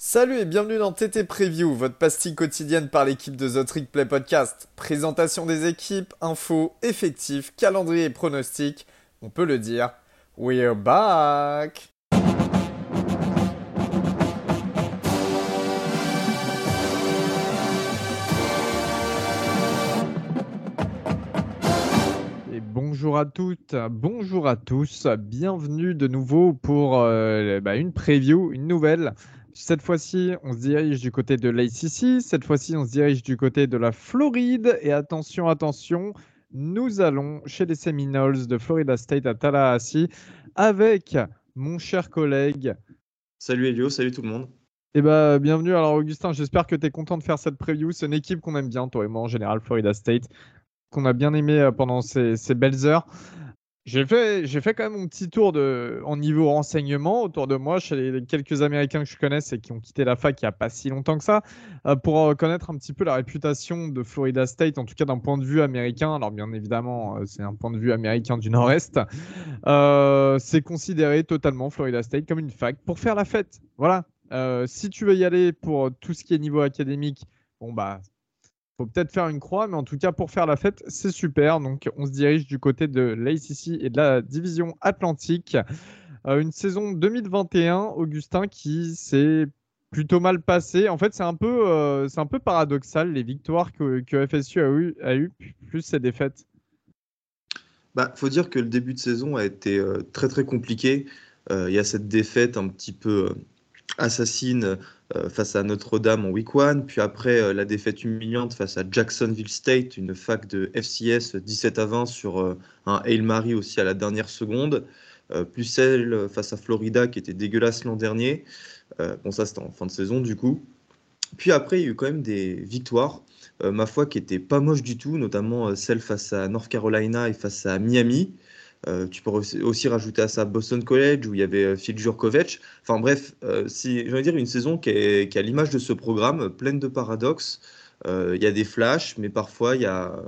Salut et bienvenue dans TT Preview, votre pastille quotidienne par l'équipe de The Trick Play Podcast. Présentation des équipes, infos, effectifs, calendrier et pronostics. On peut le dire, we're back! Bonjour à toutes, bonjour à tous, bienvenue de nouveau pour euh, bah, une preview, une nouvelle. Cette fois-ci, on se dirige du côté de l'ACC, cette fois-ci, on se dirige du côté de la Floride. Et attention, attention, nous allons chez les Seminoles de Florida State à Tallahassee avec mon cher collègue. Salut Elio, salut tout le monde. Et bah, bienvenue. Alors, Augustin, j'espère que tu es content de faire cette preview. C'est une équipe qu'on aime bien, toi et moi, en général, Florida State, qu'on a bien aimé euh, pendant ces, ces belles heures. J'ai fait, j'ai fait quand même mon petit tour de, en niveau renseignement autour de moi chez les, quelques Américains que je connais et qui ont quitté la fac il n'y a pas si longtemps que ça, euh, pour euh, connaître un petit peu la réputation de Florida State, en tout cas d'un point de vue américain. Alors bien évidemment, euh, c'est un point de vue américain du Nord-Est. c'est considéré totalement Florida State comme une fac pour faire la fête. Voilà. si tu veux y aller pour tout ce qui est niveau académique, bon bah faut peut-être faire une croix, mais en tout cas, pour faire la fête, c'est super. Donc, on se dirige du côté de l'ACC et de la division Atlantique. Euh, une saison 2021, Augustin, qui s'est plutôt mal passée. En fait, c'est un, peu, euh, un peu paradoxal, les victoires que, FSU a eu, a eu, plus ses défaites. Bah, faut dire que le début de saison a été euh, très très compliqué. Il y a cette défaite un petit peu assassine euh, face à Notre-Dame en week one, puis après euh, la défaite humiliante face à Jacksonville State, une fac de FCS 17 à 20 sur euh, un Hail Mary aussi à la dernière seconde, plus celle face à Florida qui était dégueulasse l'an dernier. bon, ça c'était en fin de saison du coup. Puis après, il y a eu quand même des victoires, ma foi, qui n'étaient pas moches du tout, notamment celle face à North Carolina et face à Miami. Euh, tu peux aussi rajouter à ça Boston College où il y avait euh, Phil Jurkovic. Enfin bref, euh, si, je dire une saison qui est, qui a l'image de ce programme, pleine de paradoxes. Il y a des flashs, mais parfois il y a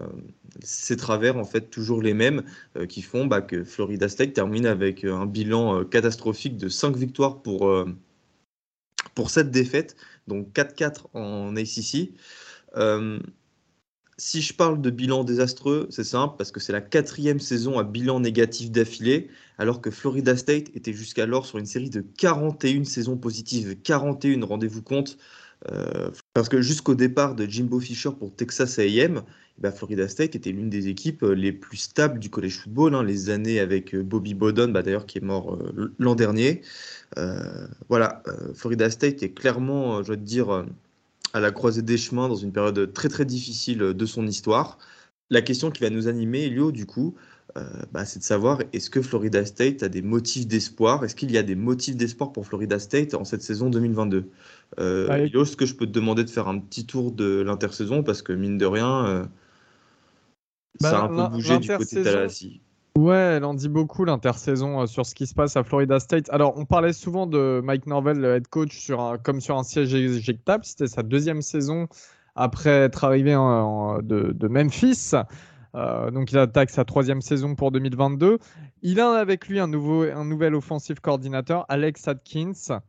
ces travers en fait toujours les mêmes qui font bah, que Florida State termine avec un bilan catastrophique de 5 victoires pour, pour cette défaite, donc 4-4 en ACC si je parle de bilan désastreux, c'est simple parce que c'est la quatrième saison à bilan négatif d'affilée, alors que Florida State était jusqu'alors sur une série de 41 saisons positives. 41, rendez-vous compte. Euh, parce que jusqu'au départ de Jimbo Fisher pour Texas AM, eh ben, Florida State était l'une des équipes euh, les plus stables du college football. Hein, les années avec euh, Bobby Bowden, bah, d'ailleurs qui est mort l'an dernier. voilà, Florida State est clairement, je te dire, à la croisée des chemins dans une période très très difficile de son histoire. La question qui va nous animer, Elio, du coup, euh, bah, c'est de savoir est-ce que Florida State a des motifs d'espoir? Est-ce qu'il y a des motifs d'espoir pour Florida State en cette saison 2022 euh, Elio, est-ce que je peux te demander de faire un petit tour de l'intersaison? Parce que mine de rien, euh, ça a bah, un peu bougé du côté de Tallahassee. Ouais, elle en dit beaucoup l'intersaison euh, sur ce qui se passe à Florida State. Alors, on parlait souvent de Mike Norvell, le head coach, sur comme sur un siège éjectable. C'était sa deuxième saison après être arrivé de, Memphis. Euh, donc, il attaque sa troisième saison pour 2022. Il a avec lui un, nouveau, un nouvel offensive coordinateur, Alex Atkins.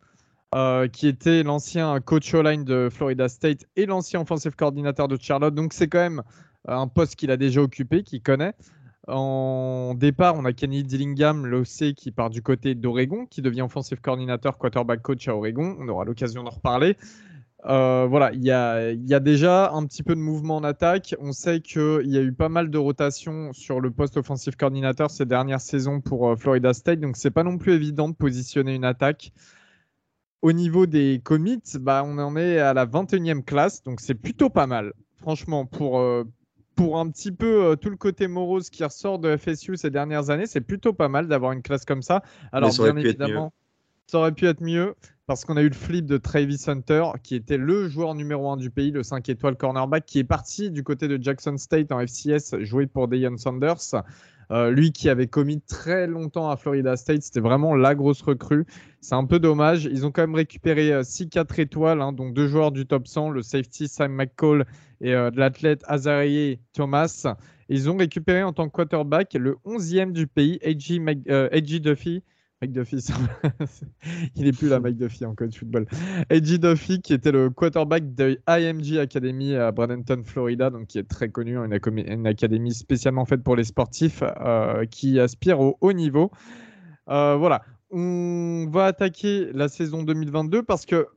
Euh, qui était l'ancien coach all-line de Florida State et l'ancien offensive coordinateur de Charlotte. Donc c'est quand même un poste qu'il a déjà occupé, qu'il connaît. En départ, on a Kenny Dillingham, l'OC, qui part du côté d'Oregon, qui devient offensive coordinateur, quarterback coach à Oregon. On aura l'occasion d'en reparler. Euh, voilà, il y a, déjà un petit peu de mouvement en attaque. On sait qu'il y a eu pas mal de rotations sur le poste offensive coordinateur ces dernières saisons pour euh, Florida State, donc c'est pas non plus évident de positionner une attaque. Au niveau des commits, bah, on en est à la 21e classe, donc c'est plutôt pas mal. Franchement, pour, euh, pour un petit peu euh, tout le côté morose qui ressort de FSU ces dernières années, c'est plutôt pas mal d'avoir une classe comme ça. Alors, bien évidemment, ça aurait pu être mieux parce qu'on a eu le flip de Travis Hunter, qui était le joueur numéro 1 du pays, le 5 étoiles cornerback, qui est parti du côté de Jackson State en FCS, joué pour Deion Sanders. Euh, lui qui avait commis très longtemps à Florida State, c'était vraiment la grosse recrue. C'est un peu dommage. Ils ont quand même récupéré 6 euh, 4 étoiles, hein, donc deux joueurs du top 100, le safety Sam McCall et euh, l'athlète Azarié Thomas. Ils ont récupéré en tant que quarterback le 11e du pays, A.G. Duffy, McDuffie, il n'est plus là, McDuffie en coach football. AJ Duffy, qui était le quarterback de IMG Academy à Bradenton, Florida, donc qui est très connu, une, une académie spécialement faite pour les sportifs euh, qui aspirent au haut niveau. Euh, voilà, on va attaquer la saison 2022 parce que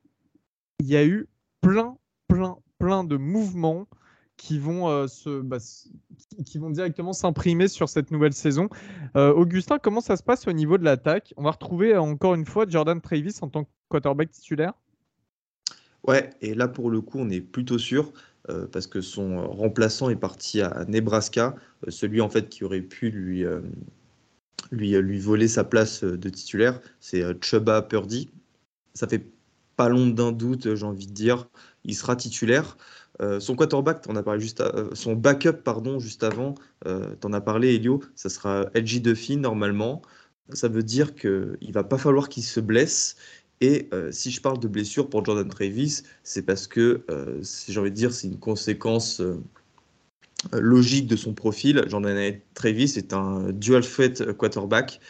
il y a eu plein, plein, plein de mouvements qui vont, euh, se, bah, qui vont directement s'imprimer sur cette nouvelle saison. Euh, Augustin, comment ça se passe au niveau de l'attaque? On va retrouver encore une fois Jordan Travis en tant que quarterback titulaire? Ouais, et là pour le coup, on est plutôt sûr. Euh, parce que son remplaçant est parti à Nebraska, celui en fait qui aurait pu lui, lui, lui voler sa place de titulaire, c'est Chuba Purdy. Ça fait pas long d'un doute, j'ai envie de dire, il sera titulaire. Euh, son quarterback, en as parlé juste euh, son backup pardon juste avant, euh, tu en as parlé Elio, ça sera LG Duffy normalement. Ça veut dire qu'il va pas falloir qu'il se blesse. Et si je parle de blessure pour Jordan Travis, c'est parce que, si j'ai envie de dire, c'est une conséquence logique de son profil. Jordan Travis est un dual threat quarterback.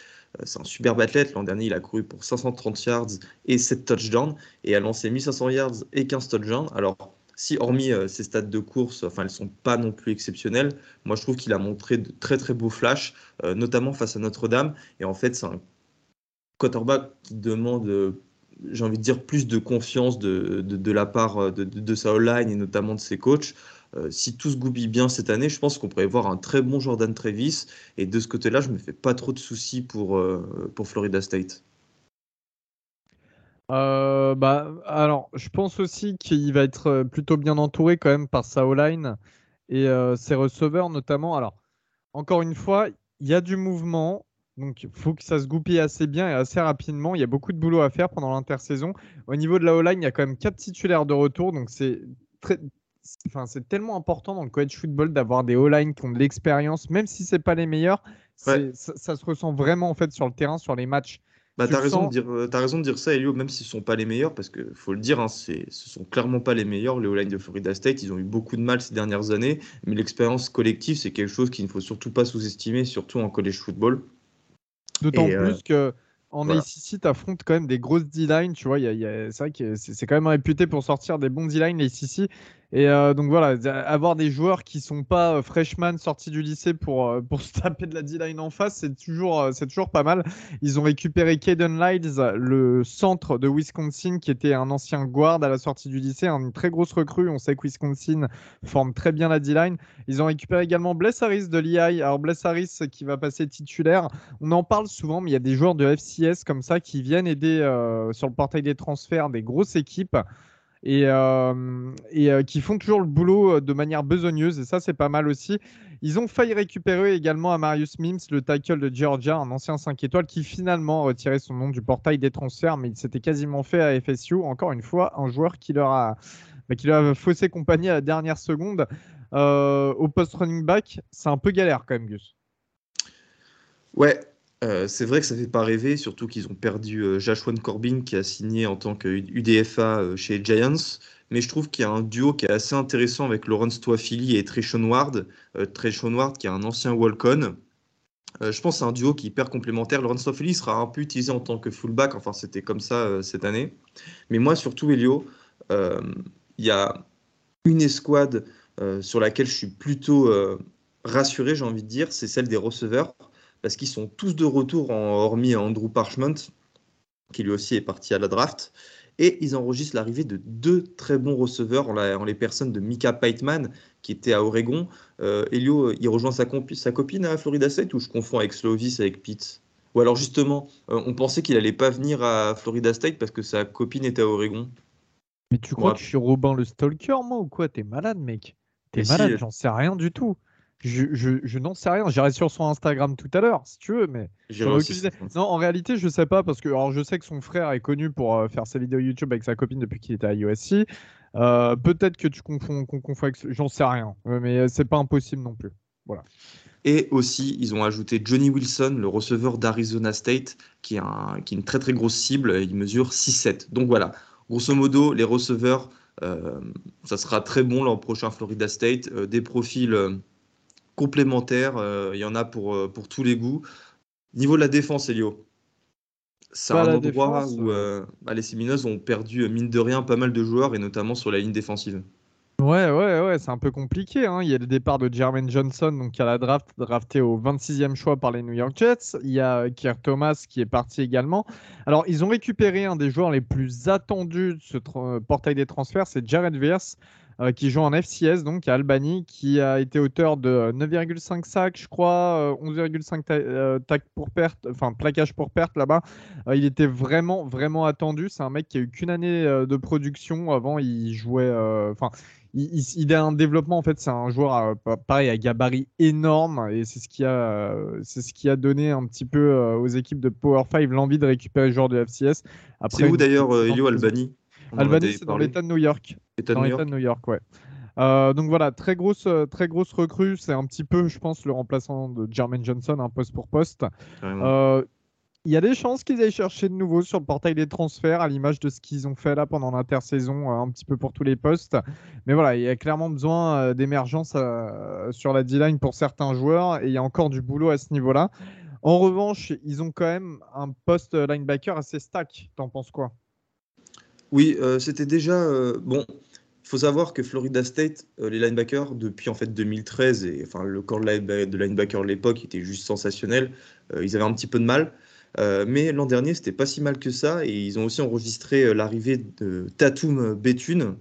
C'est un superbe athlète. L'an dernier, il a couru pour 530 yards et 7 touchdowns et a lancé 1500 yards et 15 touchdowns. Alors, si hormis euh, ses stats de course, enfin elles sont pas non plus exceptionnelles, moi je trouve qu'il a montré de très très beaux flashs, euh, notamment face à Notre-Dame. Et en fait, c'est un quarterback qui demande, euh, j'ai envie de dire, plus de confiance de, de, la part de, de, sa line et notamment de ses coachs. si tout se goupille bien cette année, je pense qu'on pourrait voir un très bon Jordan Travis. Et de ce côté-là, je me fais pas trop de soucis pour, pour Florida State. Euh, bah, alors, je pense aussi qu'il va être euh, plutôt bien entouré quand même par sa O-line et euh, ses receveurs notamment. Alors, encore une fois, il y a du mouvement, donc il faut que ça se goupille assez bien et assez rapidement. Il y a beaucoup de boulot à faire pendant l'intersaison. Au niveau de la O-line, il y a quand même quatre titulaires de retour, donc c'est très. Enfin, c'est tellement important dans le college football d'avoir des O-line qui ont de l'expérience, même si c'est pas les meilleurs. Ça, ça, se ressent vraiment en fait sur le terrain, sur les matchs. Bah, t'as raison, de dire, euh, as raison de dire ça, Elio, même s'ils ne sont pas les meilleurs, parce qu'il faut le dire, hein, ce sont clairement pas les meilleurs, les O-line de Florida State. Ils ont eu beaucoup de mal ces dernières années, mais l'expérience collective, c'est quelque chose qu'il ne faut surtout pas sous-estimer, surtout en college football. D'autant euh, plus que en ACC, tu affrontes quand même des grosses D-line, tu vois. c'est vrai que c'est, quand même réputé pour sortir des bons D-line, l'ACC. Et euh, donc voilà, avoir des joueurs qui sont pas euh, freshmen sortis du lycée pour, euh, pour se taper de la D-line en face, c'est toujours, toujours pas mal. Ils ont récupéré Caden Lyles, le centre de Wisconsin, qui était un ancien guard à la sortie du lycée, une très grosse recrue. On sait que Wisconsin forme très bien la D-line. Ils ont récupéré également Bless Harris de l'EI. Alors Bless Harris qui va passer titulaire. On en parle souvent, mais il y a des joueurs de FCS comme ça qui viennent aider sur le portail des transferts des grosses équipes et, euh, euh, qui font toujours le boulot euh, de manière besogneuse. Et ça, c'est pas mal aussi. Ils ont failli récupérer également à Marius Mims, le tackle de Georgia, un ancien 5 étoiles, qui finalement a retiré son nom du portail des transferts, mais il s'était quasiment fait à FSU. Encore une fois, un joueur qui leur a, bah, qui leur a faussé compagnie à la dernière seconde. au post running back, c'est un peu galère quand même, Gus. Ouais, euh, c'est vrai que ça ne fait pas rêver, surtout qu'ils ont perdu euh, Corbin qui a signé en tant que UDFA euh, chez Giants. Mais je trouve qu'il y a un duo qui est assez intéressant avec Lawrence Toafili et Treshon Ward. Euh, Treshon Ward qui est un ancien Walcon. je pense que c'est un duo qui est hyper complémentaire. Lawrence Toafili sera un peu utilisé en tant que fullback, enfin c'était comme ça cette année. Mais moi surtout Elio, il y a une escouade sur laquelle je suis plutôt rassuré, j'ai envie de dire, c'est celle des receveurs parce qu'ils sont tous de retour, en, hormis Andrew Parchment, qui lui aussi est parti à la draft. Et ils enregistrent l'arrivée de deux très bons receveurs en, les personnes de Mika Peitman, qui était à Oregon. Euh, Elio, il rejoint sa, sa, copine à Florida State ou je confonds avec Slovis, avec Pete Ou alors justement, euh, on pensait qu'il allait pas venir à Florida State parce que sa copine était à Oregon. Mais tu crois que je suis Robin le Stalker, moi, ou quoi? T'es malade, mec T'es malade, j'en sais rien du tout. Je, n'en sais rien. J'irai sur son Instagram tout à l'heure, si tu veux, mais. Non, en réalité, je sais pas parce que alors je sais que son frère est connu pour euh, faire ses vidéos YouTube avec sa copine depuis qu'il était à USC. Euh, peut-être que tu confonds, qu'on confond avec. J'en sais rien, euh, mais c'est pas impossible non plus. Voilà. Et aussi, ils ont ajouté Johnny Wilson, le receveur d'Arizona State, qui est, qui est une très très grosse cible. Il mesure 6-7. Donc voilà, grosso modo, les receveurs, ça sera très bon l'an prochain Florida State. des profils complémentaires. Euh, il y en a pour, euh, pour tous les goûts. Niveau de la défense, Elio, c'est un endroit où bah, les Seminoles ont perdu, mine de rien, pas mal de joueurs, et notamment sur la ligne défensive. Ouais, ouais, ouais, c'est un peu compliqué. Hein. Il y a le départ de Jermaine Johnson, donc à la draft, drafté au 26e choix par les New York Jets. Il y a Kier Thomas qui est parti également. Alors, ils ont récupéré un des joueurs les plus attendus de ce portail des transferts, c'est Jared Verse, euh, qui joue en FCS, donc à Albany, qui a été auteur de 9,5 sacs, je crois, 11,5 euh, tacs pour perte, enfin plaquage pour perte là-bas. Euh, il était vraiment, vraiment attendu. C'est un mec qui a eu qu'une année de production. Avant, il jouait, enfin, il, a un développement en fait, c'est un joueur pareil à gabarit énorme et c'est ce qui a, c'est ce qui a donné un petit peu aux équipes de Power 5 l'envie de récupérer le joueur de FCS. C'est où d'ailleurs, Elio Albany? Albany, c'est dans l'État de New York. dans l'État de New York, ouais. Euh, donc voilà, très grosse, euh, très grosse recrue. C'est un petit peu, je pense, le remplaçant de Jermaine Johnson, un poste pour poste. Euh, il y a des chances qu'ils aillent chercher de nouveau sur le portail des transferts, à l'image de ce qu'ils ont fait là pendant l'intersaison, un petit peu pour tous les postes. Mais voilà, il y a clairement besoin d'émergence sur la D-line pour certains joueurs, et il y a encore du boulot à ce niveau-là. En revanche, ils ont quand même un poste linebacker assez stack. T'en penses quoi? Oui, euh, c'était déjà. Euh, bon, il faut savoir que Florida State, euh, les linebackers, depuis en fait 2013, et enfin le corps de linebacker de l'époque était juste sensationnel. ils avaient un petit peu de mal. mais l'an dernier, c'était pas si mal que ça. Et ils ont aussi enregistré l'arrivée de Tatum Bethune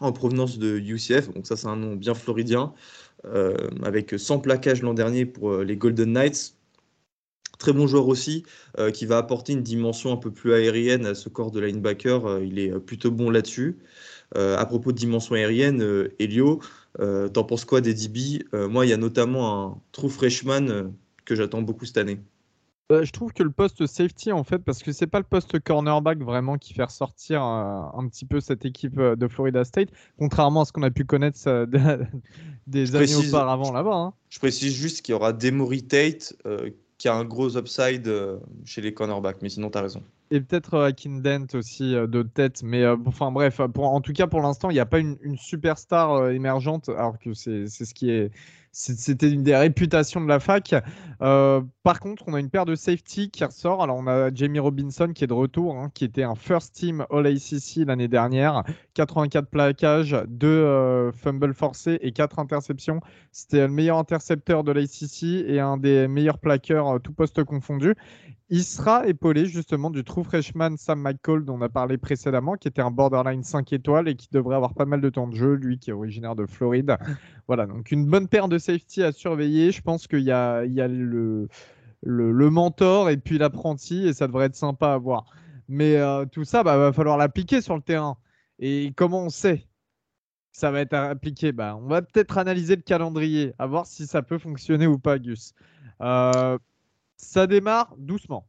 en provenance de UCF. Donc, ça, c'est un nom bien floridien. avec 100 plaquages l'an dernier pour les Golden Knights. Très bon joueur aussi, euh, qui va apporter une dimension un peu plus aérienne à ce corps de linebacker. Euh, il est euh, plutôt bon là-dessus. à propos de dimension aérienne, Elio, t'en penses quoi des DB Moi, il y a notamment un true freshman que j'attends beaucoup cette année. Bah, je trouve que le poste safety, en fait, parce que c'est pas le poste cornerback vraiment qui fait ressortir un petit peu cette équipe de Florida State, contrairement à ce qu'on a pu connaître des années auparavant là-bas. Hein. Je précise juste qu'il y aura Demory Tate qui a un gros upside euh, chez les cornerbacks. Mais sinon, tu as raison. Et peut-être euh, Dent aussi euh, de tête. Mais enfin bref, en tout cas pour l'instant, il n'y a pas une, une superstar émergente, alors que c'est ce qui est c'était une des réputations de la fac. Euh, par contre, on a une paire de safety qui ressort. Alors, on a Jamie Robinson qui est de retour, hein, qui était un first team All ACC l'année dernière. 84 plaquages, 2 euh, fumbles forcés et 4 interceptions. C'était le meilleur intercepteur de l'ACC et un des meilleurs plaqueurs, euh, tout poste confondu. Il sera épaulé justement du true freshman Sam McCall dont on a parlé précédemment, qui était un borderline 5 étoiles et qui devrait avoir pas mal de temps de jeu, lui qui est originaire de Floride. Voilà, donc une bonne paire de safety à surveiller. Je pense qu'il y a, le, mentor et puis l'apprenti et ça devrait être sympa à voir. Mais euh, tout ça, bah, va falloir l'appliquer sur le terrain. Et comment on sait? Ça va être appliqué bah, On va peut-être analyser le calendrier, à voir si ça peut fonctionner ou pas, Gus. Euh, ça démarre doucement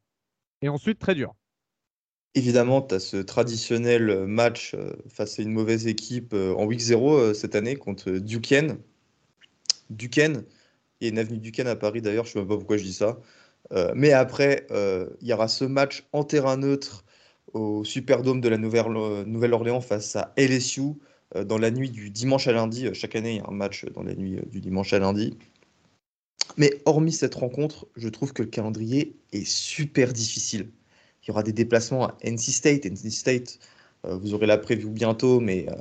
et ensuite très dur. Évidemment, tu as ce traditionnel match euh, face à une mauvaise équipe en week 0 euh, cette année contre Duquesne. Duquesne, il y a une avenue Duquesne à Paris d'ailleurs, je ne sais même pas pourquoi je dis ça. mais après, il y aura ce match en terrain neutre au Superdome de la Nouvelle-Orléans face à LSU dans la nuit du dimanche à lundi. Chaque année, il y a un match dans la nuit du dimanche à lundi. Mais hormis cette rencontre, je trouve que le calendrier est super difficile. Il y aura des déplacements à NC State. NC State, euh, vous aurez la preview bientôt, mais euh,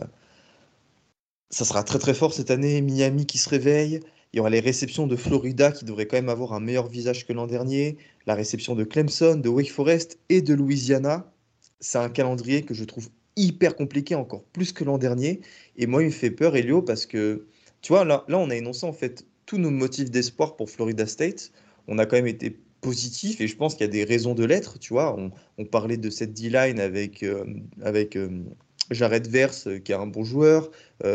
ça sera très très fort cette année. Miami qui se réveille. Il y aura les réceptions de Florida qui devraient quand même avoir un meilleur visage que l'an dernier. La réception de Clemson, de Wake Forest et de Louisiana. C'est un calendrier que je trouve hyper compliqué, encore plus que l'an dernier. Et moi, il me fait peur, Elio, parce que, tu vois, là, là on a énoncé en fait tous nos motifs d'espoir pour Florida State, on a quand même été positif et je pense qu'il y a des raisons de l'être. Tu vois, on, parlait de cette D-line avec, euh, avec euh, Jared Verse euh, qui est un bon joueur,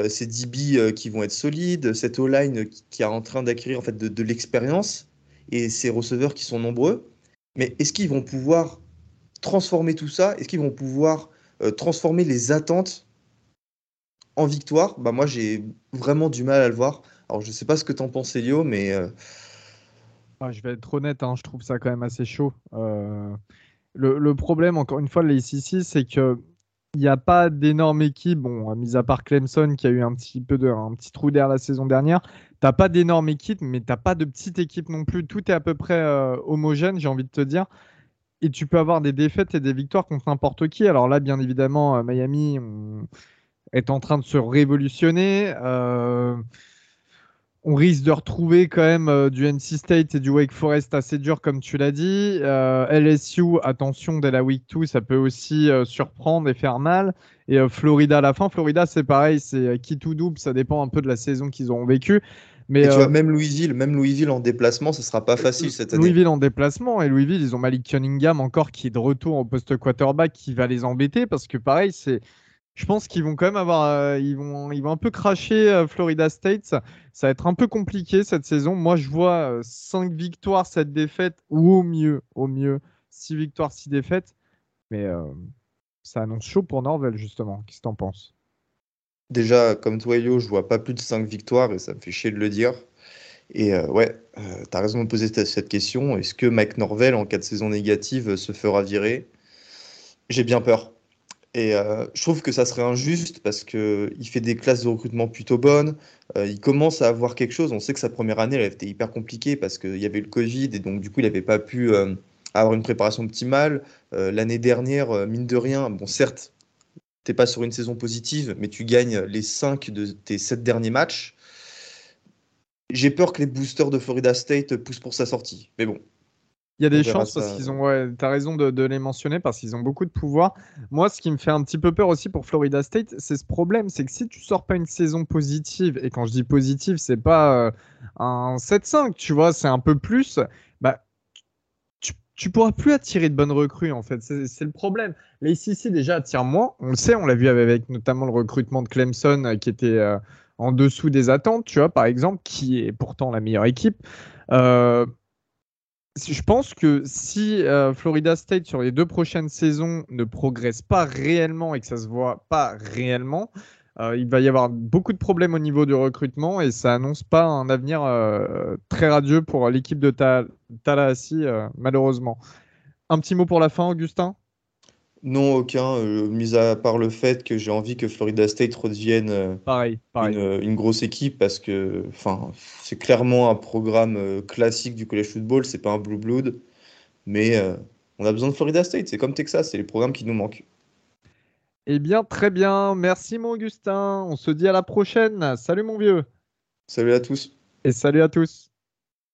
ces DB qui vont être solides, cette O-line qui est en train d'acquérir en fait de, de l'expérience et ces receveurs qui sont nombreux. Mais est-ce qu'ils vont pouvoir transformer tout ça? Est-ce qu'ils vont pouvoir transformer les attentes en victoire bah Moi, j'ai vraiment du mal à le voir. Alors, je ne sais pas ce que tu en penses, Elio, mais. Euh, ah, je vais être honnête, hein, je trouve ça quand même assez chaud. Euh, le, problème, encore une fois, les ICC, c'est que. Il n'y a pas d'énorme équipe, bon, mis à part Clemson qui a eu un petit peu de, un petit trou d'air la saison dernière. Tu n'as pas d'énorme équipe, mais tu n'as pas de petite équipe non plus. Tout est à peu près euh, homogène, j'ai envie de te dire. et tu peux avoir des défaites et des victoires contre n'importe qui. Alors là, bien évidemment, euh, Miami est en train de se révolutionner. Euh, on risque de retrouver quand même euh, du NC State et du Wake Forest assez dur, comme tu l'as dit. LSU, attention, dès la week 2, ça peut aussi surprendre et faire mal. Et Florida à la fin, Florida, c'est pareil, c'est qui tout double, ça dépend un peu de la saison qu'ils auront vécue. Mais tu vois, même Louisville, même Louisville en déplacement, ce sera pas facile cette année. Louisville en déplacement et Louisville, ils ont Malik Cunningham encore qui est de retour au poste quarterback qui va les embêter parce que pareil, c'est je pense qu'ils vont quand même avoir euh, ils vont ils vont un peu cracher euh, Florida State, ça, va être un peu compliqué cette saison. Moi, je vois 5 euh, victoires, 7 défaites ou au mieux, au mieux 6 victoires, 6 défaites. Mais ça annonce chaud pour Norvel justement. Qu'est-ce que tu en penses? Déjà, comme toi, Yo, je vois pas plus de 5 victoires et ça me fait chier de le dire. Et euh, ouais, euh, tu as raison de poser cette question. Est-ce que Mike Norvell, en cas de saison négative, se fera virer? J'ai bien peur. Et euh, je trouve que ça serait injuste parce qu'il fait des classes de recrutement plutôt bonnes. il commence à avoir quelque chose. On sait que sa première année, elle était hyper compliquée parce qu'il y avait le Covid et donc du coup, il n'avait pas pu avoir une préparation optimale. L'année dernière, mine de rien, bon, certes, t'es pas sur une saison positive, mais tu gagnes les 5 de tes 7 derniers matchs. J'ai peur que les boosters de Florida State poussent pour sa sortie. Mais bon. Il y a des chances parce qu'ils ont. Ouais, tu as raison de, les mentionner parce qu'ils ont beaucoup de pouvoir. Moi, ce qui me fait un petit peu peur aussi pour Florida State, c'est ce problème c'est que si tu sors pas une saison positive, et quand je dis positive, c'est pas euh, un 7-5, tu vois, c'est un peu plus, bah, tu pourras plus attirer de bonnes recrues en fait. C'est le problème. Les SEC déjà attirent moins. On le sait, on l'a vu avec, notamment le recrutement de Clemson euh, qui était euh, en dessous des attentes, tu vois, par exemple, qui est pourtant la meilleure équipe. Euh, je pense que si Florida State sur les deux prochaines saisons ne progresse pas réellement et que ça se voit pas réellement, euh, il va y avoir beaucoup de problèmes au niveau du recrutement et ça annonce pas un avenir euh, très radieux pour l'équipe de Tallahassee, euh, malheureusement. Un petit mot pour la fin, Augustin? Non, aucun, mis à part le fait que j'ai envie que Florida State redevienne pareil, Une, grosse équipe parce que c'est clairement un programme classique du college football, c'est pas un blue blood, mais on a besoin de Florida State, c'est comme Texas, c'est les programmes qui nous manquent. Eh bien, très bien. Merci, mon Augustin. On se dit à la prochaine. Salut, mon vieux. Salut à tous. Et salut à tous.